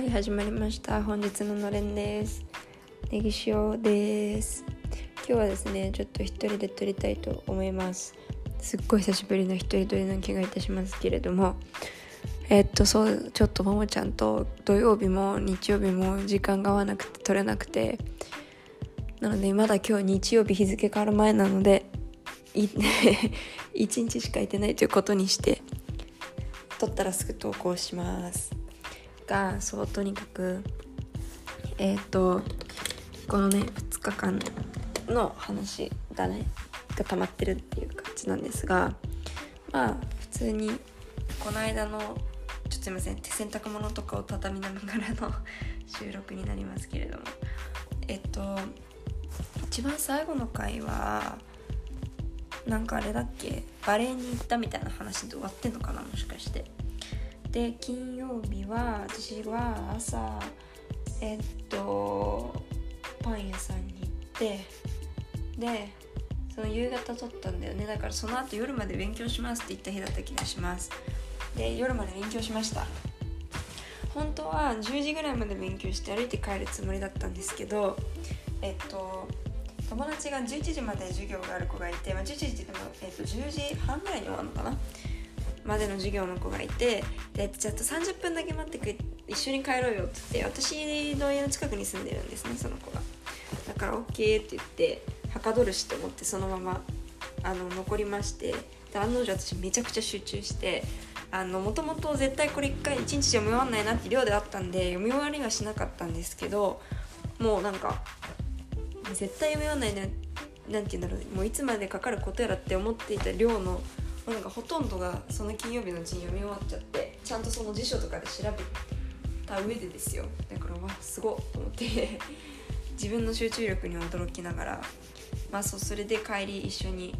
はい始まりました。本日ののれんです。ネギ塩です。今日はですねちょっと一人で撮りたいと思います。すっごい久しぶりの一人撮りの気がいたしますけれども。えっとそうちょっとももちゃんと土曜日も日曜日も時間が合わなくて撮れなくて。なのでまだ今日日曜日日付変わる前なのでい 1日しかいてないということにして撮ったらすぐ投稿します。がそうとにかく。えっ、ー、とこのね2日間の話がねが溜まってるっていう感じなんですがまあ普通にこの間のちょっとすいません手洗濯物とかを畳みながらの 収録になりますけれども。えっと一番最後の回はなんかあれだっけバレエに行ったみたいな話で終わってんのかなもしかして。で金曜日は私は朝えっとパン屋さんに行ってでその夕方撮ったんだよね。だからその後夜まで勉強しますって言った日だった気がします。で夜まで勉強しました。本当は10時ぐらいまで勉強して歩いて帰るつもりだったんですけどえっと友達が11時まで授業がある子がいて、まあ、11時って言っても、えっと、10時半ぐらいに終わるのかな。までの授業の子がいてでちょっと30分だけ待ってく一緒に帰ろうよって言って私の家の近くに住んでるんですねその子が。だから OK って言ってはかどるしと思ってそのままあの残りましてで案の定私めちゃくちゃ集中してもともと絶対これ1回1日読み終わんないなって量であったんで読み終わりはしなかったんですけどもうなんか絶対読み終わんないななんて言うんだろうもういつまでかかることやらって思っていた量のなんかほとんどがその金曜日のうちに読み終わっちゃってちゃんとその辞書とかで調べた上でですよ。だからわすごっと思って。自分の集中力に驚きながら。まあそうそれで帰り一緒に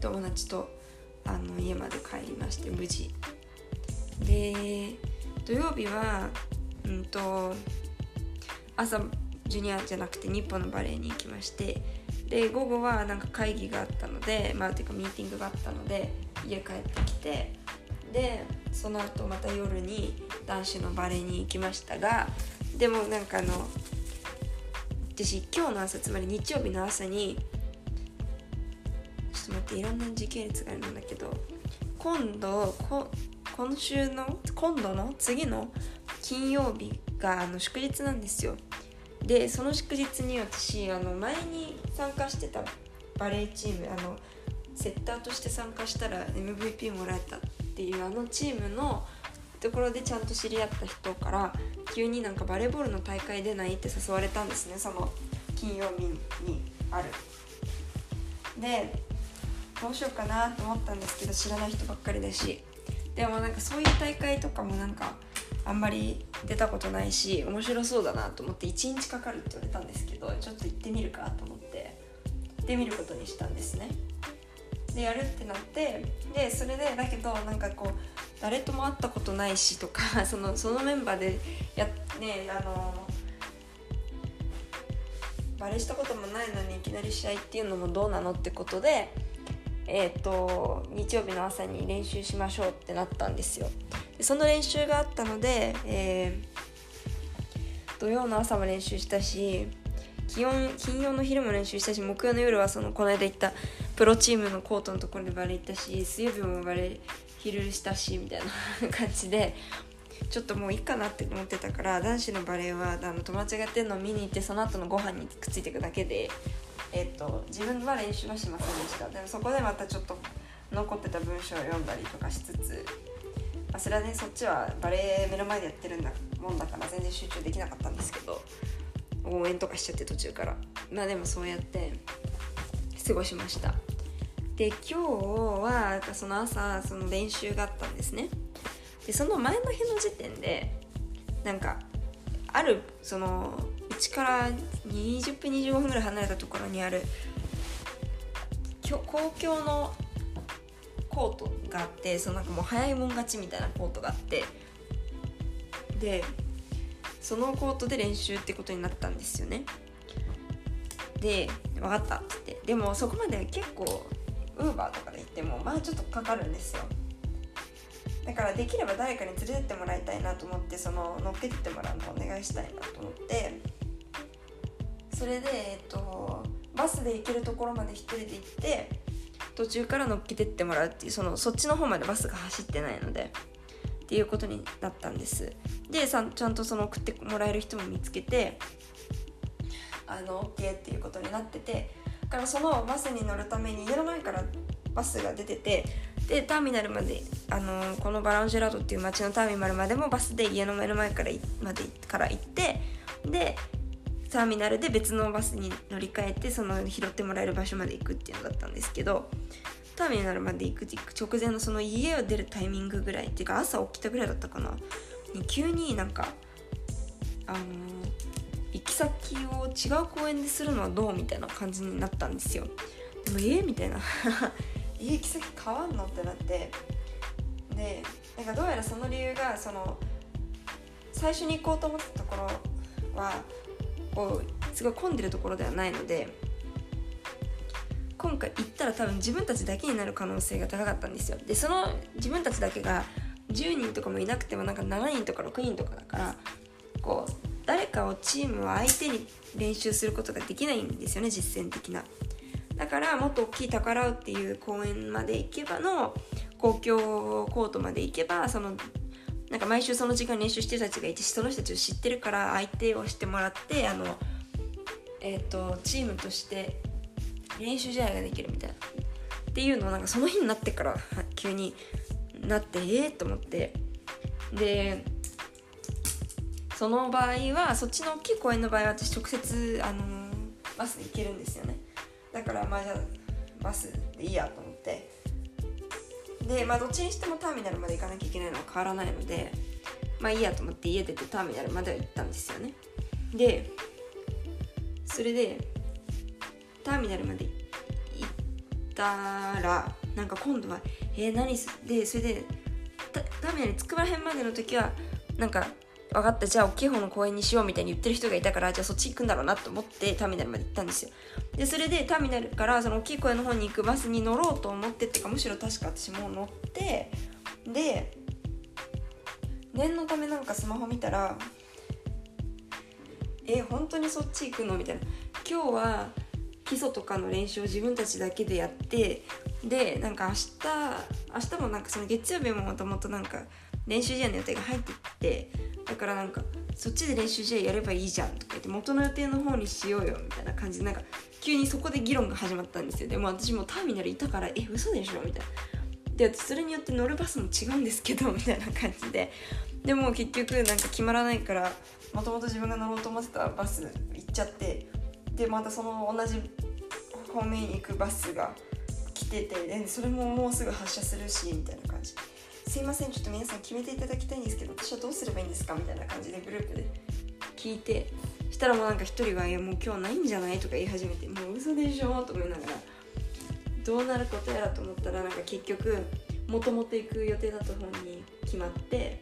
友達とあの家まで帰りまして無事。で土曜日はうんと朝ジュニアじゃなくて日本のバレエに行きましてで午後はなんか会議があったのでまあていうかミーティングがあったので家帰ってきてでその後また夜に男子のバレエに行きましたがでもなんかあの私今日の朝つまり日曜日の朝にちょっと待っていろんな時系列があるんだけど今度こ今週の今度の次の金曜日があの祝日なんですよ。でその祝日に私あの前に参加してたバレーチームあのセッターとして参加したら MVP もらえたっていうあのチームのところでちゃんと知り合った人から急になんかバレーボールの大会出ないって誘われたんですねその金曜日にある。でどうしようかなと思ったんですけど知らない人ばっかりだし。でもなんかそういう大会とかもなんかあんまり出たことないし面白そうだなと思って1日かかるって言われたんですけどちょっと行ってみるかと思って行ってみることにしたんですね。でやるってなってでそれでだけどなんかこう誰とも会ったことないしとか そのそのメンバーでやねあのバレしたこともないのにいきなり試合っていうのもどうなのってことでえーと、日曜日の朝に練習しましょうってなったんですよ。その練習があったので、えー、土曜の朝も練習したし気温金曜の昼も練習したし木曜の夜はそのこの間行ったプロチームのコートのところでバレー行ったし水曜日もバレー昼したしみたいな感じでちょっともういいかなって思ってたから男子のバレーはあの友達がやってるのを見に行ってその後のご飯にくっついていくだけでえーと、自分は練習はしませんでした。でもそこでまたちょっと残ってた文章を読んだりとかしつつ、あ、それはねそっちはバレエ目の前でやってるんだもんだから全然集中できなかったんですけど応援とかしちゃって途中から。まあでもそうやって過ごしました。で今日はその朝その練習があったんですね。でその前の日の時点でなんかあるそのうちから20分25分ぐらい離れたところにある公共のコートがあってそのなんかもう早いもん勝ちみたいなコートがあってでそのコートで練習ってことになったんですよね。で分かったって言って。でもそこまで結構ウーバーとかで行ってもまあちょっとかかるんですよ。だからできれば誰かに連れてってもらいたいなと思ってその乗っけてってもらうのをお願いしたいなと思って。それで、えっと、バスで行けるところまで1人で行って途中から乗っけてってもらうっていうそのそっちの方までバスが走ってないのでっていうことになったんです。でさちゃんとその送ってもらえる人も見つけてあの OK っていうことになっててだからそのバスに乗るために家の前からバスが出ててでターミナルまであのこのバランジェラードっていう街のターミナルまでもバスで家の目の前からまでから行ってでターミナルで別のバスに乗り換えてその拾ってもらえる場所まで行くっていうのだったんですけどターミナルまで行く直前のその家を出るタイミングぐらいっていうか朝起きたぐらいだったかな。に急になんかあの行き先を違う公園でするのはどうみたいな感じになったんですよ。でもえみたいな。行き先変わんのってなって。でなんかどうやらその理由がその最初に行こうと思ったところはこうすごい混んでるところではないので今回行ったら多分自分たちだけになる可能性が高かったんですよ。でその自分たちだけが10人とかもいなくてもなんか7人とか6人とかだからこう誰かをチームを相手に練習することができないんですよね実践的な。だからもっと大きい宝っていう公園まで行けばの公共コートまで行けばそのなんか毎週その時間練習してる人たちがいてその人たちを知ってるから相手をしてもらってあの、えーと、チームとして練習試合ができるみたいな。っていうのをなんかその日になってから急になってええー、と思って。でその場合はそっちの大きい公園の場合は私直接あのバスで行けるんですよね。だからまあじゃあバスでいいやと思って。でまあどっちにしてもターミナルまで行かなきゃいけないのは変わらないのでまあいいやと思って家出てターミナルまでは行ったんですよね。でそれでターミナルまで行ったらなんか今度はえー、何すでそれでターミナル着くらへんまでの時はなんか分かった。じゃあ大きい方の公園にしようみたいに言ってる人がいたからじゃあそっち行くんだろうなと思ってターミナルまで行ったんですよ。でそれでターミナルからその大きい公園の方に行くバスに乗ろうと思ってっていうかむしろ確か私も乗ってで念のためなんかスマホ見たらえ本当にそっち行くの？みたいな。今日は基礎とかの練習を自分たちだけでやってでなんか明日明日もなんかその月曜日ももともとなんか練習試合の予定が入ってってだからなんかそっちで練習試合やればいいじゃんとか言って元の予定の方にしようよみたいな感じでなんか急にそこで議論が始まったんですよ。でも私もターミナルいたからえ嘘でしょみたいな。でそれによって乗るバスも違うんですけどみたいな感じで。でも結局なんか決まらないからもともと自分が乗ろうと思ってたバス行っちゃってでまたその同じ方面に行くバスが来ててでそれももうすぐ発車するしみたいな感じ。すいませんちょっと皆さん決めていただきたいんですけど私はどうすればいいんですかみたいな感じでグループで聞いてしたらもうなんか一人は「いやもう今日ないんじゃない?」とか言い始めて「もう嘘でしょ?」と思いながらどうなることやらと思ったらなんか結局もともと行く予定だった方に決まって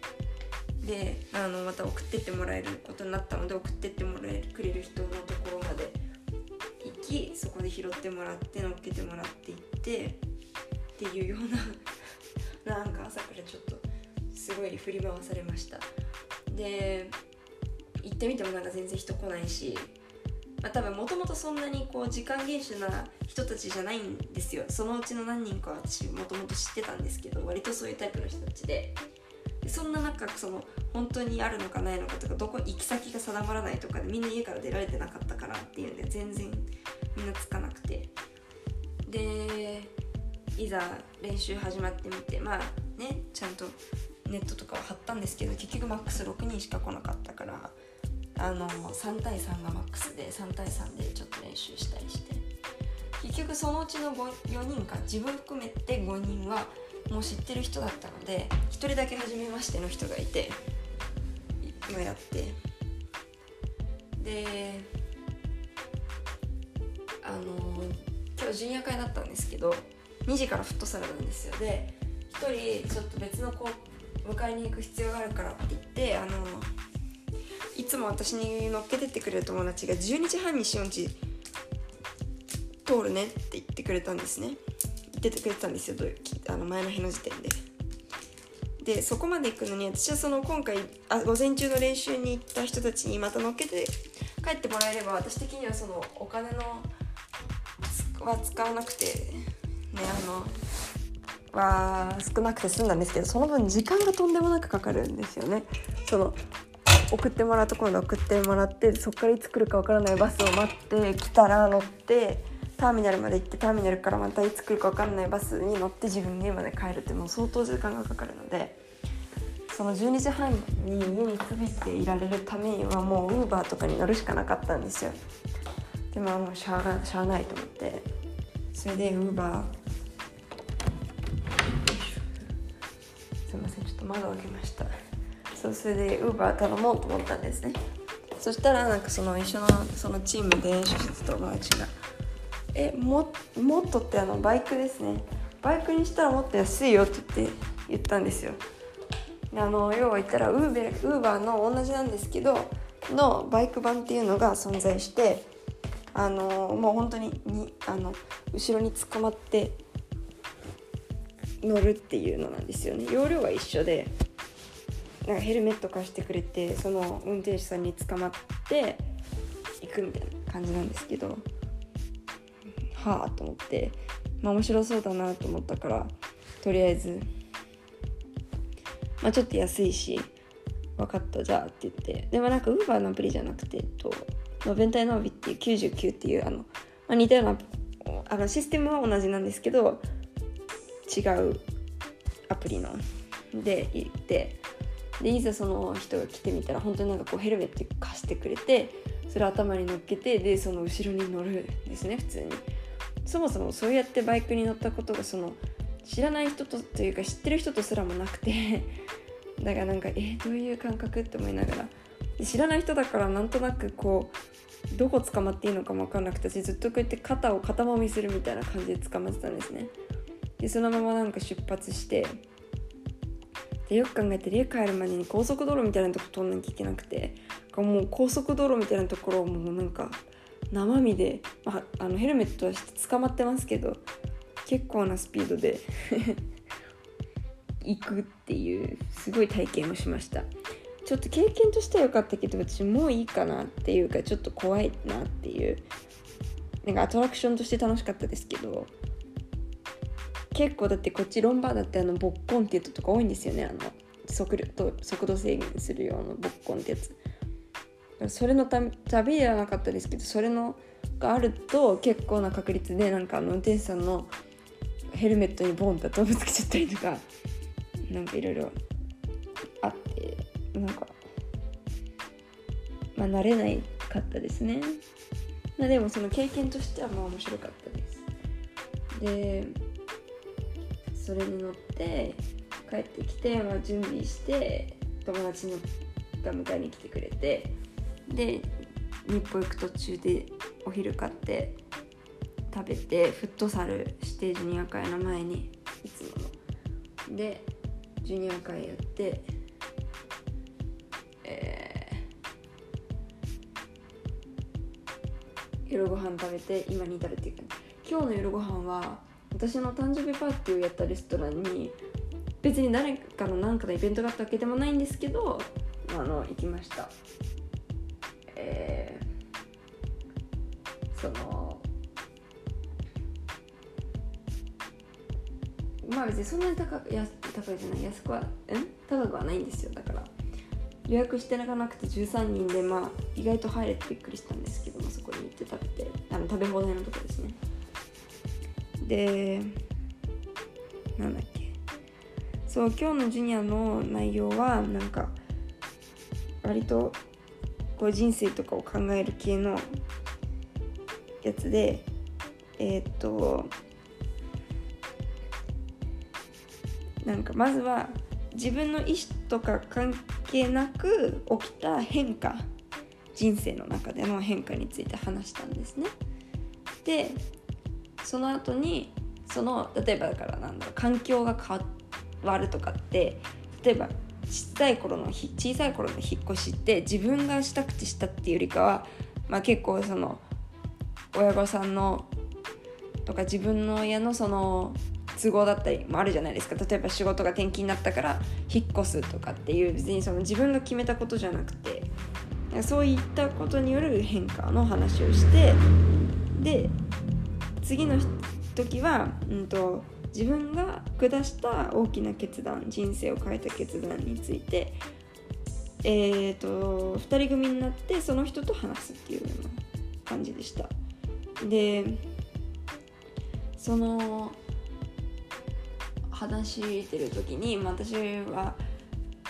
であのまた送ってってもらえることになったので送ってってもらえくれる人のところまで行きそこで拾ってもらって乗っけてもらって行ってっていうようななんか朝からちょっとすごい振り回されました。で行ってみてもなんか全然人来ないし、まあ、多分もともとそんなにこう時間厳守な人たちじゃないんですよ。そのうちの何人かは私もともと知ってたんですけど割とそういうタイプの人たちで。そんな中その本当にあるのかないのかとかどこ行き先が定まらないとかでみんな家から出られてなかったからっていうんで全然みんなつかなくて。でいざ練習始まってみてまあねちゃんとネットとかは貼ったんですけど結局マックス6人しか来なかったからあの3対3がマックスで3対3でちょっと練習したりして。結局そのうちの4人か自分含めて5人はもう知ってる人だったので1人だけ初めましての人がいて今やって。であの今日ジュニア会だったんですけど2時からフットサルなんですよ。で1人ちょっと別の子迎えに行く必要があるからって言ってあのいつも私に乗っけてってくれる友達が12時半にしおんち通るねって言ってくれたんですね。言ってくれてたんですよ。あの前の日の時点で。でそこまで行くのに私はその今回あ午前中の練習に行った人たちにまた乗っけて帰ってもらえれば私的にはそのお金のは使わなくてあのは少なくて済んだんですけどその分時間がとんでもなくかかるんですよね。その送ってもらうところで送ってもらってそこからいつ来るかわからないバスを待って来たら乗ってターミナルまで行ってターミナルからまたいつ来るか分かんないバスに乗って自分の家まで帰るってもう相当時間がかかるのでその12時半に家に着いていられるためにはもうウーバーとかに乗るしかなかったんですよでももうしゃあしゃあないと思ってそれでウーバーすいませんちょっと窓を開けました。そうそれでウーバー頼もうと思ったんですね。そしたらなんかその一緒のそのチームで演習してた友達が「えももっとってあのバイクですね。バイクにしたらもっと安いよ」って言って言ったんですよ。あの要は言ったらウーベウーバーの同じなんですけどのバイク版っていうのが存在してあのもう本当ににあの後ろに捕まって乗るっていうのなんですよね。容量は一緒でなんかヘルメット貸してくれてその運転手さんに捕まって行くみたいな感じなんですけどはあと思って、まあ、面白そうだなと思ったからとりあえず、まあ、ちょっと安いし分かったじゃあって言って。でもなんかウーバーのアプリじゃなくて、えっと、ノベンタイノービっていう99っていうあの、まあ、似たようなあのシステムは同じなんですけど違うアプリので行ってでいざその人が来てみたら本当になんかこうヘルメット貸してくれてそれ頭に乗っけてでその後ろに乗るんですね普通に。そもそもそうやってバイクに乗ったことがその知らない人とというか知ってる人とすらもなくて だからなんかえどういう感覚って思いながら。知らない人だからなんとなくこうどこ捕まっていいのかも分かんなくてずっとこうやって肩を肩もみするみたいな感じで捕まってたんですね。でそのままなんか出発してでよく考えて家帰るまでに高速道路みたいなとこ通んなきゃいけなくてもう高速道路みたいなところをもうなんか生身で、まあ、あのヘルメットはして捕まってますけど結構なスピードで 行くっていうすごい体験をしました。ちょっと経験としては良かったけど私もういいかなっていうかちょっと怖いなっていうなんかアトラクションとして楽しかったですけど結構だってこっちロンバーだってあのボッコンっていうとか多いんですよね。あの速度速度制限するようなボッコンってやつ。それのた旅ではなかったですけどそれのがあると結構な確率でなんかあの運転手さんのヘルメットにボンって頭ぶつけちゃったりとか なんかいろいろあってなんかまあ慣れないかったですね。まあでもその経験としてはまあ面白かったです。でそれに乗って帰ってきて、まあ、準備して友達のが迎えに来てくれてで日光行く途中でお昼買って食べてフットサルしてジュニア会の前にいつもの。でジュニア会やってえー、夜ご飯食べて今に至るっていうか今日の夜ご飯は私の誕生日パーティーをやったレストランに別に誰かの何かのイベントがあったわけでもないんですけどあの行きました。えー、そのまあ別にそんなに高くや高いじゃない安くはん？高くはないんですよ。だから予約してなかなくて13人でまあ意外と入れてびっくりしたんですけどもそこに行って食べてあの食べ放題のとこですね。でなんだっけそう今日のジュニアの内容はなんか割とこう人生とかを考える系のやつでえー、っとなんかまずは自分の意思とか関係なく起きた変化人生の中での変化について話したんですね。でその後にその例えばだからなんだろう環境が変わるとかって例えば小さい頃の小さい頃の引っ越しって自分がしたくてしたっていうよりかは、まあ、結構その親御さんのとか自分の親のその都合だったりもあるじゃないですか。例えば仕事が転勤になったから引っ越すとかっていう別にその自分が決めたことじゃなくてそういったことによる変化の話をしてで次の時は、うんと、自分が下した大きな決断人生を変えた決断について、えーと、2人組になってその人と話すっていうような感じでした。でその話してる時に、まあ、私は、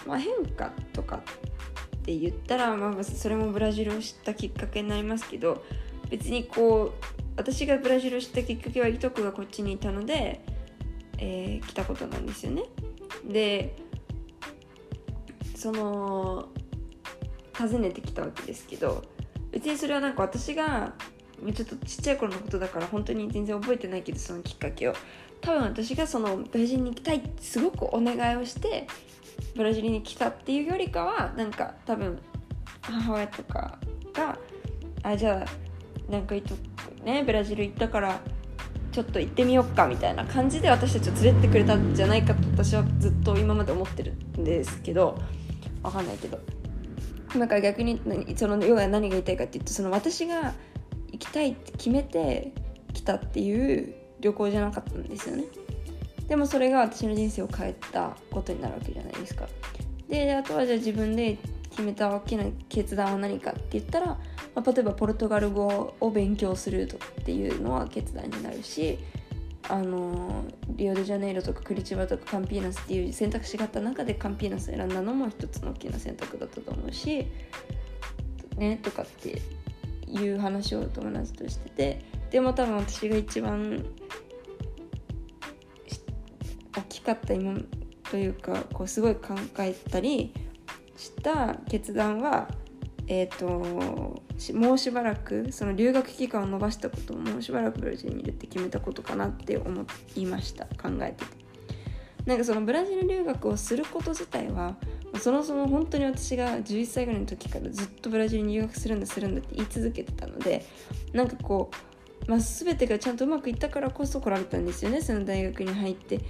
まあ、変化とかって言ったら、まあ、それもブラジルを知ったきっかけになりますけど別にこう私がブラジルを知ったきっかけはいとこがこっちにいたので、えー、来たことなんですよね。でその訪ねてきたわけですけど別にそれはなんか私がちょっとちっちゃい頃のことだから本当に全然覚えてないけどそのきっかけを多分私がそのブラジルに行きたいってすごくお願いをしてブラジルに来たっていうよりかはなんか多分母親とかがあじゃあなんかいとねブラジル行ったからちょっと行ってみよっかみたいな感じで私たちを連れてってくれたんじゃないかと私はずっと今まで思ってるんですけどわかんないけど。だから逆にその要は何が言いたいかっていうとその私が行きたいって決めて来たっていう旅行じゃなかったんですよね。でもそれが私の人生を変えたことになるわけじゃないですか。であとはじゃあ自分で決めた大きな決断は何かって言ったらまあ、例えばポルトガル語を勉強するとっていうのは決断になるしあのリオデジャネイロとかクリチバとかカンピーナスっていう選択肢があった中でカンピーナス選んだのも一つの大きな選択だったと思うしねとかっていう話を友達として。てでも多分私が一番大きかった今というかこうすごい考えたりした決断はえ、ー、ともうしばらくその留学期間を延ばしたことをもうしばらくブラジルにいるって決めたことかなって思いました。考えてて。なんかそのブラジル留学をすること自体はそもそも本当に私が11歳ぐらいの時からずっとブラジルに留学するんだするんだって言い続けてたのでなんかこう、まあ、全てがちゃんとうまくいったからこそ来られたんですよねその大学に入って。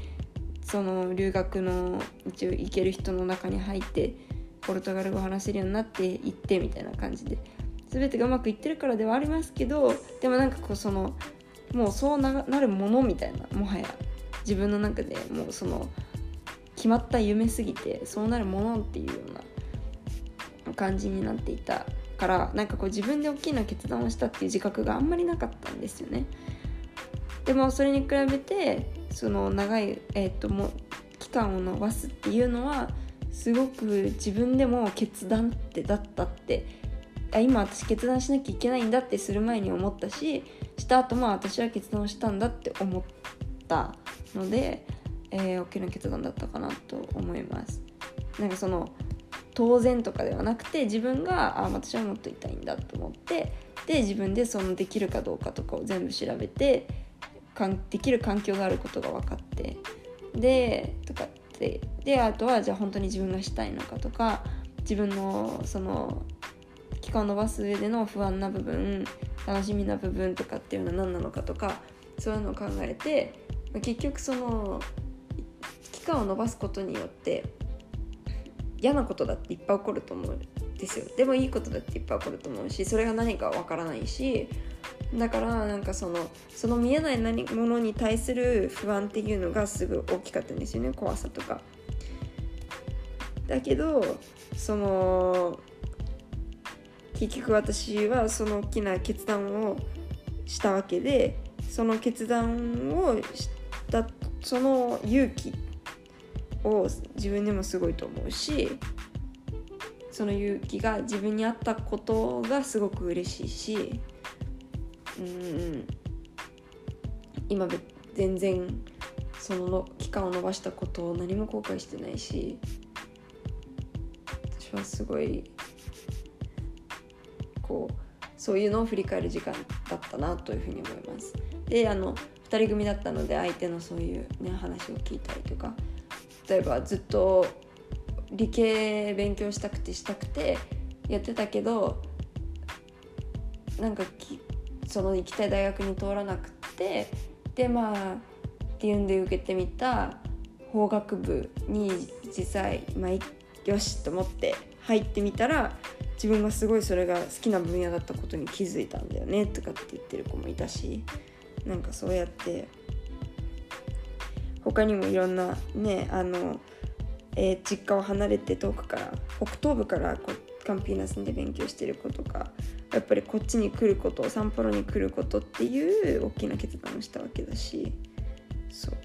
その留学の一応行ける人の中に入ってポルトガル語話せるようになっていってみたいな感じで。全てがうまくいってるからではありますけどでもなんかこうそのもうそうなるものみたいなもはや。自分の中でもうその決まった夢すぎてそうなるものっていうような感じになっていたからなんかこう自分で大きな決断をしたっていう自覚があんまりなかったんですよね。でもそれに比べてその長い、えー、っとも期間を延ばすっていうのはすごく自分でも決断ってだったって。あ今私決断しなきゃいけないんだってする前に思ったしした後も私は決断をしたんだって思ったので、えー、大きな決断だったかなと思います。なんかその当然とかではなくて自分があ私はもっといたいんだと思ってで自分でそのできるかどうかとかを全部調べてかんできる環境があることが分かってでとかでであとはじゃあ本当に自分がしたいのかとか自分のその期間を延ばす上での不安な部分楽しみな部分とかっていうのは何なのかとかそういうのを考えて結局その期間を延ばすことによって嫌なことだっていっぱい起こると思うんですよ。でもいいことだっていっぱい起こると思うしそれが何かわからないしだからなんかそのその見えない何ものに対する不安っていうのがすぐ大きかったんですよね怖さとか。だけどその結局私はその大きな決断をしたわけでその決断をしたその勇気を自分でもすごいと思うしその勇気が自分にあったことがすごく嬉しいしうん今全然その期間を延ばしたことを何も後悔してないし私はすごいこうそういうのを振り返る時間だったなというふうに思います。であの2人組だったので相手のそういう、ね、話を聞いたりとか例えばずっと理系勉強したくてしたくてやってたけどなんかその行きたい大学に通らなくてでまあっていうんで受けてみた法学部に実際、まあ、よしと思って入ってみたら自分がすごいそれが好きな分野だったことに気づいたんだよねとかって言ってる子もいたしなんかそうやって他にもいろんなねあの、えー、実家を離れて遠くから北東部からこうカンピーナスで勉強してる子とかやっぱりこっちに来ることサンポロに来ることっていう大きな決断をしたわけだしそう。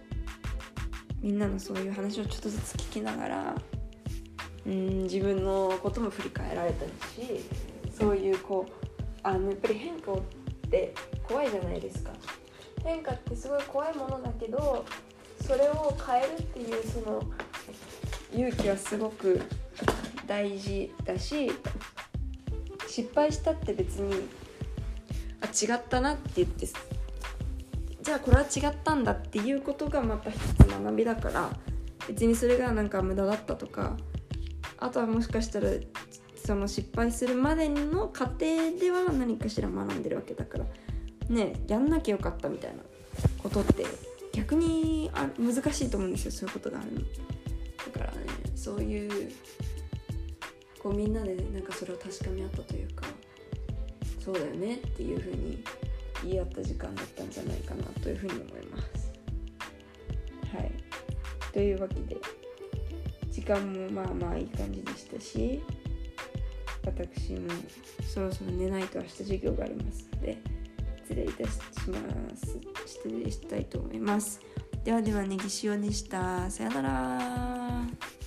みんなのそういう話をちょっとずつ聞きながらうん自分のことも振り返られたしそういうこうあのやっぱり変化って怖いじゃないですか。変化ってすごい怖いものだけどそれを変えるっていうその勇気はすごく大事だし失敗したって別にあ違ったなって言ってじゃあこれは違ったんだっていうことがまた一つ学びだから別にそれがなんか無駄だったとかあとはもしかしたらその失敗するまでの過程では何かしら学んでるわけだからねやんなきゃよかったみたいなことって逆にあ難しいと思うんですよそういうことがあるの。だからねそういうこうみんなでなんかそれを確かめ合ったというかそうだよねっていうふうに言い合った時間だったんじゃないかなというふうに思います。はい。というわけで時間もまあまあいい感じでしたし私もそろそろ寝ないと明日授業がありますので失礼いたします。失礼したいと思います。ではではネギ塩でした。さよなら。